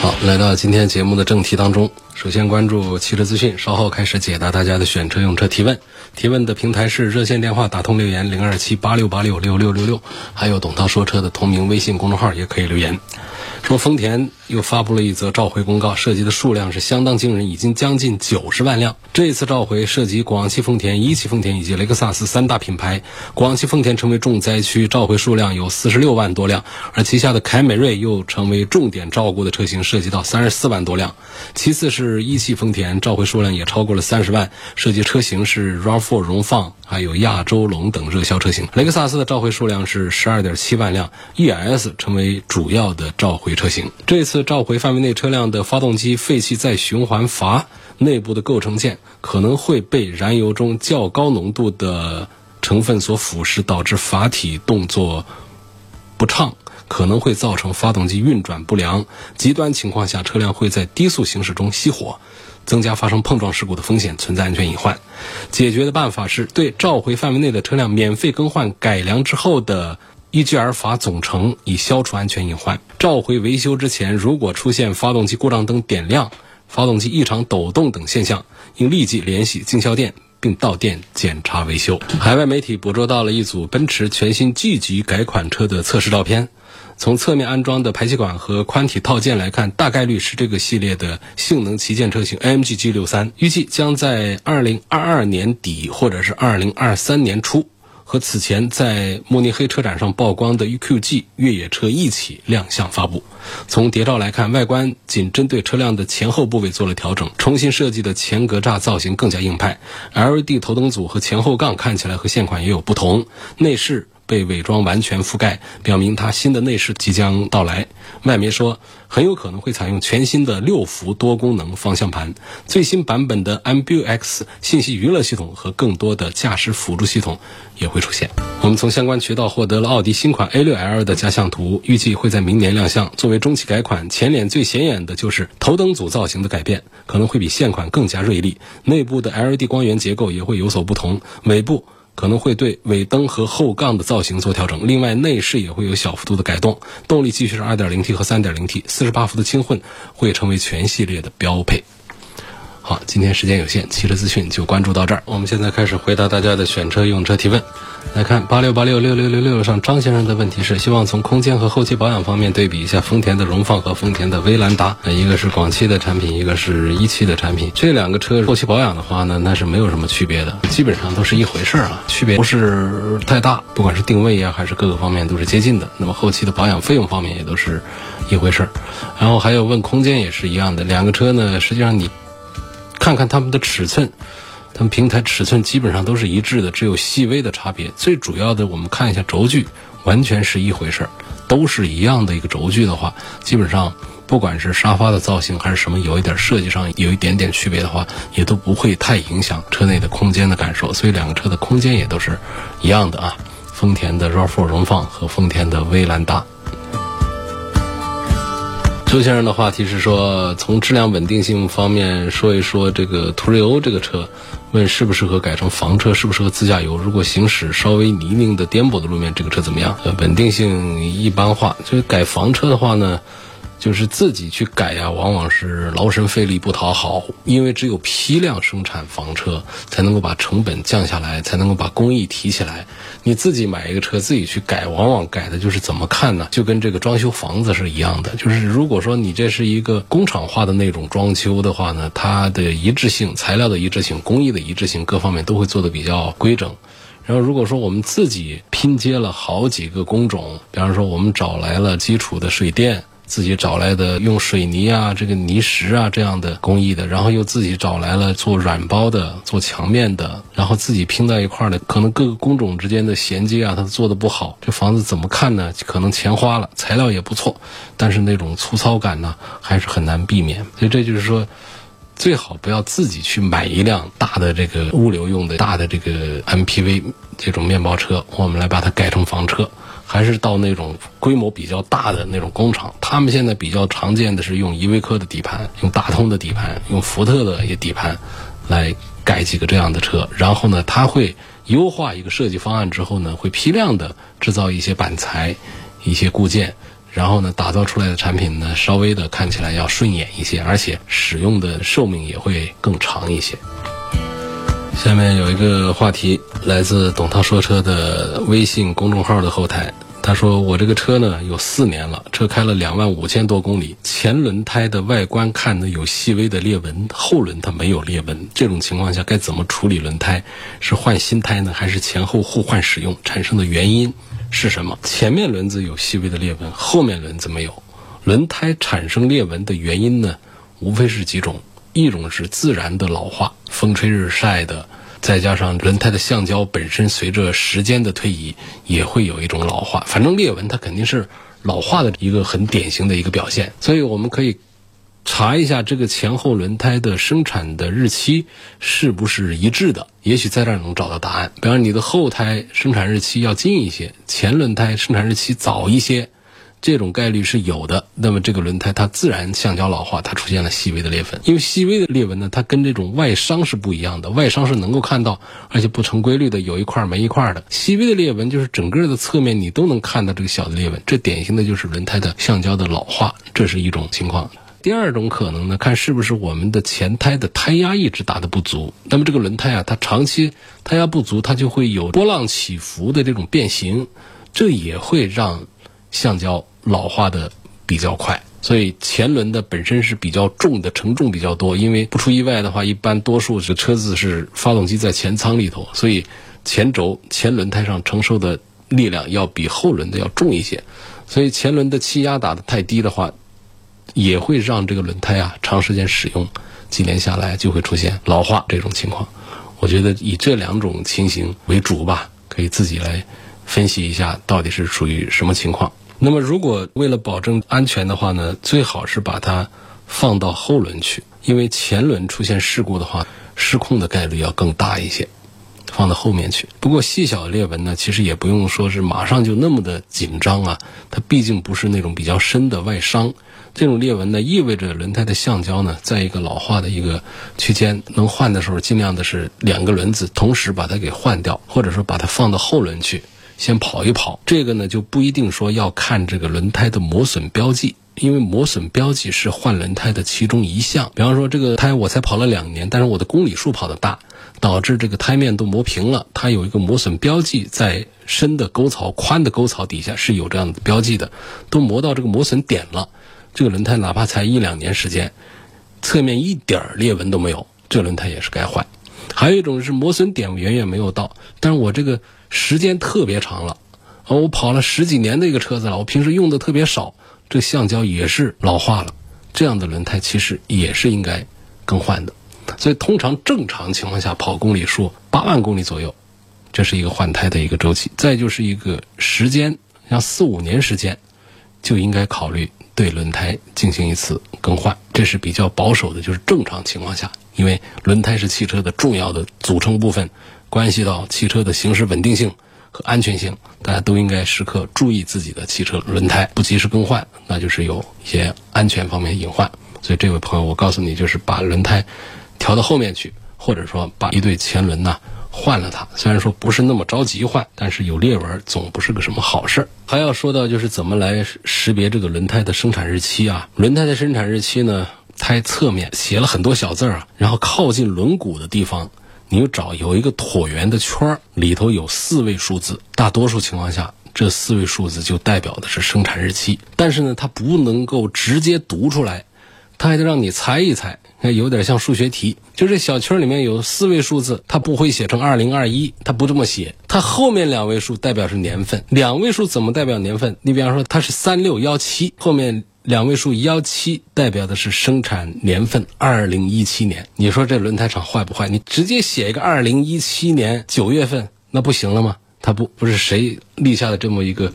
好，来到今天节目的正题当中。首先关注汽车资讯，稍后开始解答大家的选车用车提问。提问的平台是热线电话打通留言零二七八六八六六六六六，还有董涛说车的同名微信公众号也可以留言。说丰田又发布了一则召回公告，涉及的数量是相当惊人，已经将近九十万辆。这一次召回涉及广汽丰田、一汽丰田以及雷克萨斯三大品牌。广汽丰田成为重灾区，召回数量有四十六万多辆，而旗下的凯美瑞又成为重点照顾的车型，涉及到三十四万多辆。其次是一汽丰田，召回数量也超过了三十万，涉及车型是 RAV4 荣放，还有亚洲龙等热销车型。雷克萨斯的召回数量是十二点七万辆，ES 成为主要的召回车型。这次召回范围内车辆的发动机废气再循环阀内部的构成件可能会被燃油中较高浓度的成分所腐蚀，导致阀体动作不畅。可能会造成发动机运转不良，极端情况下车辆会在低速行驶中熄火，增加发生碰撞事故的风险，存在安全隐患。解决的办法是对召回范围内的车辆免费更换改良之后的 EGR 阀总成，以消除安全隐患。召回维修之前，如果出现发动机故障灯点亮、发动机异常抖动等现象，应立即联系经销店。并到店检查维修。海外媒体捕捉到了一组奔驰全新 G 级改款车的测试照片。从侧面安装的排气管和宽体套件来看，大概率是这个系列的性能旗舰车型 AMG G63，预计将在2022年底或者是2023年初和此前在慕尼黑车展上曝光的 EQG 越野车一起亮相发布。从谍照来看，外观仅针对车辆的前后部位做了调整，重新设计的前格栅造型更加硬派，LED 头灯组和前后杠看起来和现款也有不同，内饰。被伪装完全覆盖，表明它新的内饰即将到来。外媒说，很有可能会采用全新的六幅多功能方向盘、最新版本的 MBUX 信息娱乐系统和更多的驾驶辅助系统也会出现。我们从相关渠道获得了奥迪新款 A6L 的加项图，预计会在明年亮相。作为中期改款，前脸最显眼的就是头灯组造型的改变，可能会比现款更加锐利。内部的 LED 光源结构也会有所不同，尾部。可能会对尾灯和后杠的造型做调整，另外内饰也会有小幅度的改动。动力继续是 2.0T 和 3.0T，48 伏的轻混会成为全系列的标配。好，今天时间有限，汽车资讯就关注到这儿。我们现在开始回答大家的选车用车提问。来看八六八六六六六六上张先生的问题是：希望从空间和后期保养方面对比一下丰田的荣放和丰田的威兰达。一个是广汽的产品，一个是一汽的产品。这两个车后期保养的话呢，那是没有什么区别的，基本上都是一回事儿啊，区别不是太大。不管是定位呀，还是各个方面都是接近的。那么后期的保养费用方面也都是一回事儿。然后还有问空间也是一样的，两个车呢，实际上你。看看它们的尺寸，它们平台尺寸基本上都是一致的，只有细微的差别。最主要的，我们看一下轴距，完全是一回事儿，都是一样的一个轴距的话，基本上不管是沙发的造型还是什么，有一点设计上有一点点区别的话，也都不会太影响车内的空间的感受。所以两个车的空间也都是一样的啊，丰田的 RAV4 荣放和丰田的威兰达。周先生的话题是说，从质量稳定性方面说一说这个途锐欧这个车，问适不适合改成房车，适不适合自驾游？如果行驶稍微泥泞的颠簸的路面，这个车怎么样？呃，稳定性一般化。就是改房车的话呢？就是自己去改呀，往往是劳神费力不讨好，因为只有批量生产房车，才能够把成本降下来，才能够把工艺提起来。你自己买一个车，自己去改，往往改的就是怎么看呢？就跟这个装修房子是一样的。就是如果说你这是一个工厂化的那种装修的话呢，它的一致性、材料的一致性、工艺的一致性，各方面都会做的比较规整。然后如果说我们自己拼接了好几个工种，比方说我们找来了基础的水电。自己找来的用水泥啊、这个泥石啊这样的工艺的，然后又自己找来了做软包的、做墙面的，然后自己拼在一块儿的，可能各个工种之间的衔接啊，它做的不好，这房子怎么看呢？可能钱花了，材料也不错，但是那种粗糙感呢，还是很难避免。所以这就是说。最好不要自己去买一辆大的这个物流用的大的这个 MPV 这种面包车，我们来把它改成房车，还是到那种规模比较大的那种工厂。他们现在比较常见的是用依维柯的底盘，用大通的底盘，用福特的一些底盘来改几个这样的车，然后呢，他会优化一个设计方案之后呢，会批量的制造一些板材、一些固件。然后呢，打造出来的产品呢，稍微的看起来要顺眼一些，而且使用的寿命也会更长一些。下面有一个话题来自董涛说车的微信公众号的后台，他说：“我这个车呢有四年了，车开了两万五千多公里，前轮胎的外观看呢有细微的裂纹，后轮它没有裂纹。这种情况下该怎么处理轮胎？是换新胎呢，还是前后互换使用？产生的原因？”是什么？前面轮子有细微的裂纹，后面轮子没有。轮胎产生裂纹的原因呢，无非是几种：一种是自然的老化，风吹日晒的，再加上轮胎的橡胶本身随着时间的推移也会有一种老化。反正裂纹它肯定是老化的一个很典型的一个表现，所以我们可以。查一下这个前后轮胎的生产的日期是不是一致的？也许在这儿能找到答案。比方你的后胎生产日期要近一些，前轮胎生产日期早一些，这种概率是有的。那么这个轮胎它自然橡胶老化，它出现了细微的裂纹。因为细微的裂纹呢，它跟这种外伤是不一样的。外伤是能够看到，而且不成规律的，有一块没一块的。细微的裂纹就是整个的侧面你都能看到这个小的裂纹，这典型的就是轮胎的橡胶的老化，这是一种情况。第二种可能呢，看是不是我们的前胎的胎压一直打的不足。那么这个轮胎啊，它长期胎压不足，它就会有波浪起伏的这种变形，这也会让橡胶老化的比较快。所以前轮的本身是比较重的，承重比较多。因为不出意外的话，一般多数是车子是发动机在前舱里头，所以前轴前轮胎上承受的力量要比后轮的要重一些。所以前轮的气压打的太低的话。也会让这个轮胎啊长时间使用，几年下来就会出现老化这种情况。我觉得以这两种情形为主吧，可以自己来分析一下到底是属于什么情况。那么如果为了保证安全的话呢，最好是把它放到后轮去，因为前轮出现事故的话，失控的概率要更大一些。放到后面去。不过细小的裂纹呢，其实也不用说是马上就那么的紧张啊。它毕竟不是那种比较深的外伤。这种裂纹呢，意味着轮胎的橡胶呢，在一个老化的一个区间，能换的时候，尽量的是两个轮子同时把它给换掉，或者说把它放到后轮去，先跑一跑。这个呢，就不一定说要看这个轮胎的磨损标记。因为磨损标记是换轮胎的其中一项。比方说，这个胎我才跑了两年，但是我的公里数跑得大，导致这个胎面都磨平了。它有一个磨损标记，在深的沟槽、宽的沟槽底下是有这样的标记的，都磨到这个磨损点了。这个轮胎哪怕才一两年时间，侧面一点裂纹都没有，这轮胎也是该换。还有一种是磨损点远远没有到，但是我这个时间特别长了，我跑了十几年的一个车子了，我平时用的特别少。这橡胶也是老化了，这样的轮胎其实也是应该更换的。所以通常正常情况下跑公里数八万公里左右，这是一个换胎的一个周期。再就是一个时间，像四五年时间，就应该考虑对轮胎进行一次更换。这是比较保守的，就是正常情况下，因为轮胎是汽车的重要的组成部分，关系到汽车的行驶稳定性。和安全性，大家都应该时刻注意自己的汽车轮胎，不及时更换，那就是有一些安全方面隐患。所以，这位朋友，我告诉你，就是把轮胎调到后面去，或者说把一对前轮呢换了它。虽然说不是那么着急换，但是有裂纹总不是个什么好事儿。还要说到就是怎么来识别这个轮胎的生产日期啊？轮胎的生产日期呢，胎侧面写了很多小字儿啊，然后靠近轮毂的地方。你找有一个椭圆的圈儿，里头有四位数字。大多数情况下，这四位数字就代表的是生产日期。但是呢，它不能够直接读出来，它还得让你猜一猜。那有点像数学题，就这小圈儿里面有四位数字，它不会写成二零二一，它不这么写。它后面两位数代表是年份，两位数怎么代表年份？你比方说它是三六幺七，后面。两位数幺七代表的是生产年份，二零一七年。你说这轮胎厂坏不坏？你直接写一个二零一七年九月份，那不行了吗？他不不是谁立下的这么一个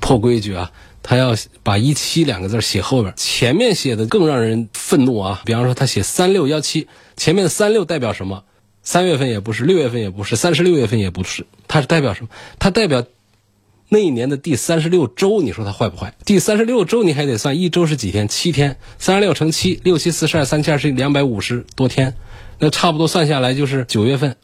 破规矩啊？他要把一七两个字写后边，前面写的更让人愤怒啊！比方说他写三六幺七，前面的三六代表什么？三月份也不是，六月份也不是，三十六月份也不是，它是代表什么？它代表那一年的第三十六周。你说它坏不坏？第三十六周你还得算一周是几天？七天，三十六乘七，六七四十二，三七二十一，两百五十多天，那差不多算下来就是九月份。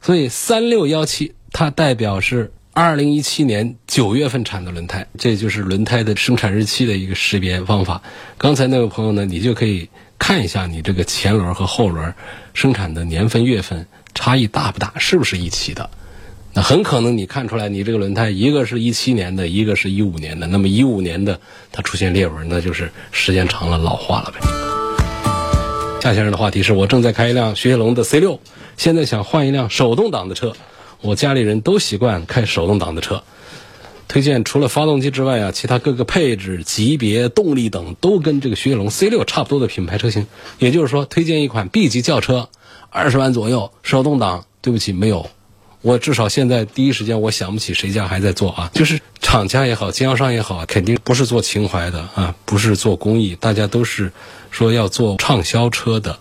所以三六幺七它代表是。二零一七年九月份产的轮胎，这就是轮胎的生产日期的一个识别方法。刚才那位朋友呢，你就可以看一下你这个前轮和后轮生产的年份、月份差异大不大，是不是一起的？那很可能你看出来，你这个轮胎一个是一七年的，一个是一五年的。那么一五年的它出现裂纹，那就是时间长了老化了呗。夏先生的话题是我正在开一辆雪铁龙的 C 六，现在想换一辆手动挡的车。我家里人都习惯开手动挡的车，推荐除了发动机之外啊，其他各个配置、级别、动力等都跟这个雪铁龙 C 六差不多的品牌车型。也就是说，推荐一款 B 级轿车，二十万左右，手动挡。对不起，没有。我至少现在第一时间我想不起谁家还在做啊。就是厂家也好，经销商也好，肯定不是做情怀的啊，不是做公益，大家都是说要做畅销车的。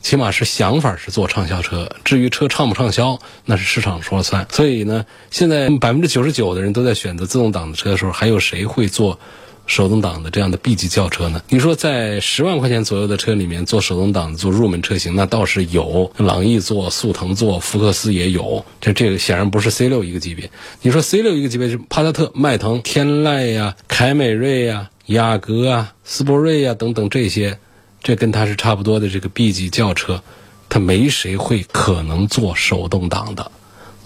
起码是想法是做畅销车，至于车畅不畅销，那是市场说了算。所以呢，现在百分之九十九的人都在选择自动挡的车的时候，还有谁会做手动挡的这样的 B 级轿车呢？你说在十万块钱左右的车里面做手动挡做入门车型，那倒是有，朗逸做、速腾做、福克斯也有。这这个显然不是 C 六一个级别。你说 C 六一个级别是帕萨特、迈腾、天籁呀、凯美瑞呀、雅阁啊、斯铂瑞呀等等这些。这跟它是差不多的这个 B 级轿车，它没谁会可能做手动挡的，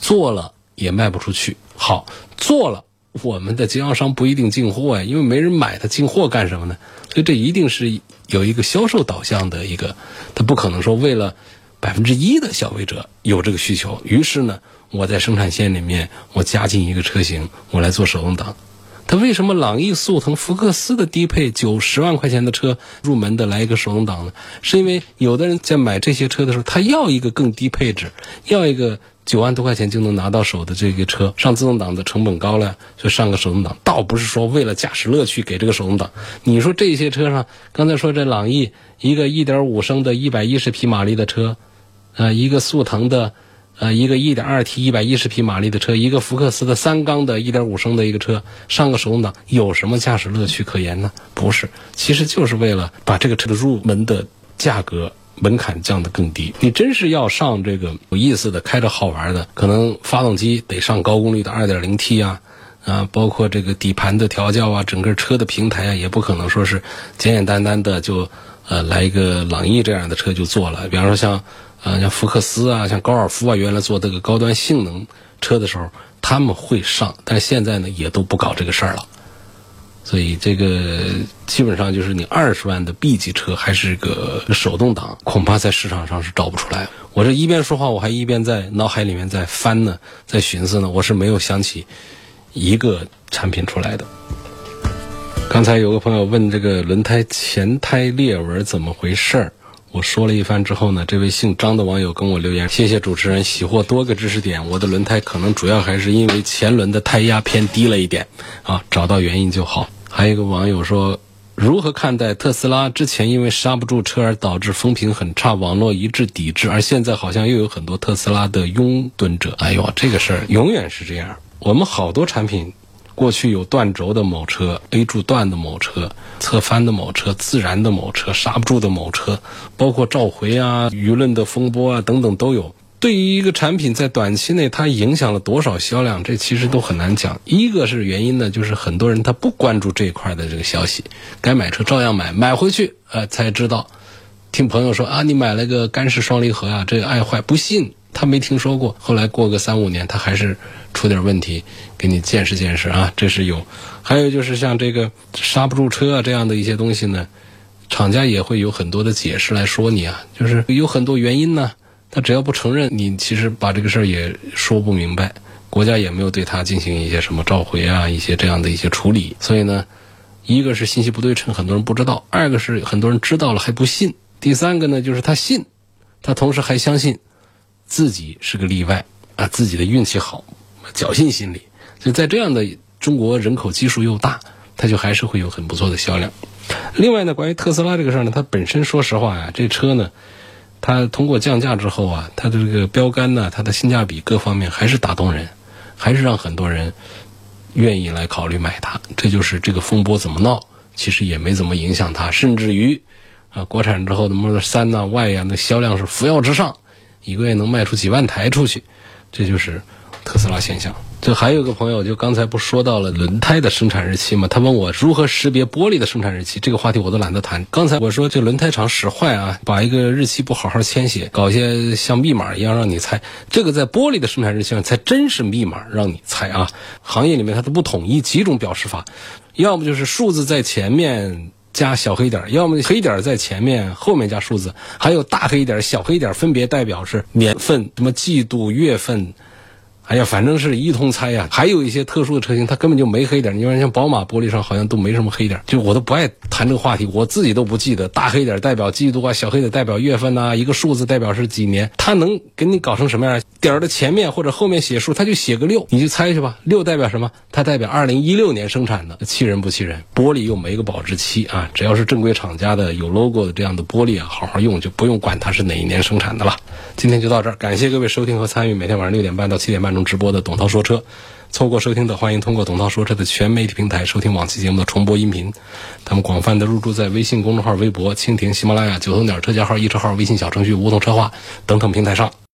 做了也卖不出去。好，做了我们的经销商不一定进货呀，因为没人买，它进货干什么呢？所以这一定是有一个销售导向的一个，它不可能说为了百分之一的消费者有这个需求，于是呢，我在生产线里面我加进一个车型，我来做手动挡。它为什么朗逸、速腾、福克斯的低配九十万块钱的车入门的来一个手动挡呢？是因为有的人在买这些车的时候，他要一个更低配置，要一个九万多块钱就能拿到手的这个车，上自动挡的成本高了，就上个手动挡。倒不是说为了驾驶乐趣给这个手动挡。你说这些车上，刚才说这朗逸一个一点五升的一百一十匹马力的车，呃，一个速腾的。呃，一个 1.2T 110匹马力的车，一个福克斯的三缸的1.5升的一个车，上个手动挡有什么驾驶乐趣可言呢？不是，其实就是为了把这个车的入门的价格门槛降得更低。你真是要上这个有意思的、开着好玩的，可能发动机得上高功率的 2.0T 啊，啊，包括这个底盘的调教啊，整个车的平台啊，也不可能说是简简单单的就呃来一个朗逸这样的车就做了。比方说像。啊，像福克斯啊，像高尔夫啊，原来做这个高端性能车的时候，他们会上，但现在呢，也都不搞这个事儿了。所以这个基本上就是你二十万的 B 级车还是个手动挡，恐怕在市场上是找不出来。我这一边说话，我还一边在脑海里面在翻呢，在寻思呢，我是没有想起一个产品出来的。刚才有个朋友问这个轮胎前胎裂纹怎么回事儿？我说了一番之后呢，这位姓张的网友跟我留言：谢谢主持人，喜获多个知识点。我的轮胎可能主要还是因为前轮的胎压偏低了一点，啊，找到原因就好。还有一个网友说，如何看待特斯拉之前因为刹不住车而导致风评很差，网络一致抵制，而现在好像又有很多特斯拉的拥趸者？哎呦，这个事儿永远是这样。我们好多产品。过去有断轴的某车、A 柱断的某车、侧翻的某车、自燃的某车、刹不住的某车，包括召回啊、舆论的风波啊等等都有。对于一个产品在短期内它影响了多少销量，这其实都很难讲。一个是原因呢，就是很多人他不关注这一块的这个消息，该买车照样买，买回去呃才知道，听朋友说啊，你买了个干式双离合啊，这个爱坏，不信。他没听说过，后来过个三五年，他还是出点问题，给你见识见识啊，这是有。还有就是像这个刹不住车啊这样的一些东西呢，厂家也会有很多的解释来说你啊，就是有很多原因呢。他只要不承认，你其实把这个事儿也说不明白，国家也没有对他进行一些什么召回啊，一些这样的一些处理。所以呢，一个是信息不对称，很多人不知道；二个是很多人知道了还不信；第三个呢，就是他信，他同时还相信。自己是个例外啊，自己的运气好，侥幸心理。所以在这样的中国人口基数又大，它就还是会有很不错的销量。另外呢，关于特斯拉这个事儿呢，它本身说实话呀，这车呢，它通过降价之后啊，它的这个标杆呢，它的性价比各方面还是打动人，还是让很多人愿意来考虑买它。这就是这个风波怎么闹，其实也没怎么影响它，甚至于啊，国产之后的 Model 三呐、Y 呀，那销量是扶摇直上，一个月能卖出几万台出去，这就是特斯拉现象。这还有个朋友，就刚才不说到了轮胎的生产日期吗？他问我如何识别玻璃的生产日期，这个话题我都懒得谈。刚才我说这轮胎厂使坏啊，把一个日期不好好签写，搞些像密码一样让你猜，这个在玻璃的生产日期上才真是密码让你猜啊。行业里面它都不统一几种表示法，要么就是数字在前面加小黑点，要么黑点在前面后面加数字，还有大黑点、小黑点分别代表是年份、什么季度、月份。哎呀，反正是一通猜呀。还有一些特殊的车型，它根本就没黑点。你说像宝马玻璃上好像都没什么黑点，就我都不爱谈这个话题，我自己都不记得。大黑点代表季度啊，小黑点代表月份呐，一个数字代表是几年。它能给你搞成什么样？点儿的前面或者后面写数，它就写个六，你就猜去吧。六代表什么？它代表二零一六年生产的，气人不气人？玻璃又没个保质期啊，只要是正规厂家的有 logo 的这样的玻璃啊，好好用就不用管它是哪一年生产的了。今天就到这儿，感谢各位收听和参与每天晚上六点半到七点半中直播的董涛说车。错过收听的，欢迎通过董涛说车的全媒体平台收听往期节目的重播音频。他们广泛的入驻在微信公众号、微博、蜻蜓、喜马拉雅、九头鸟车架号、易车号、微信小程序梧桐车话等等平台上。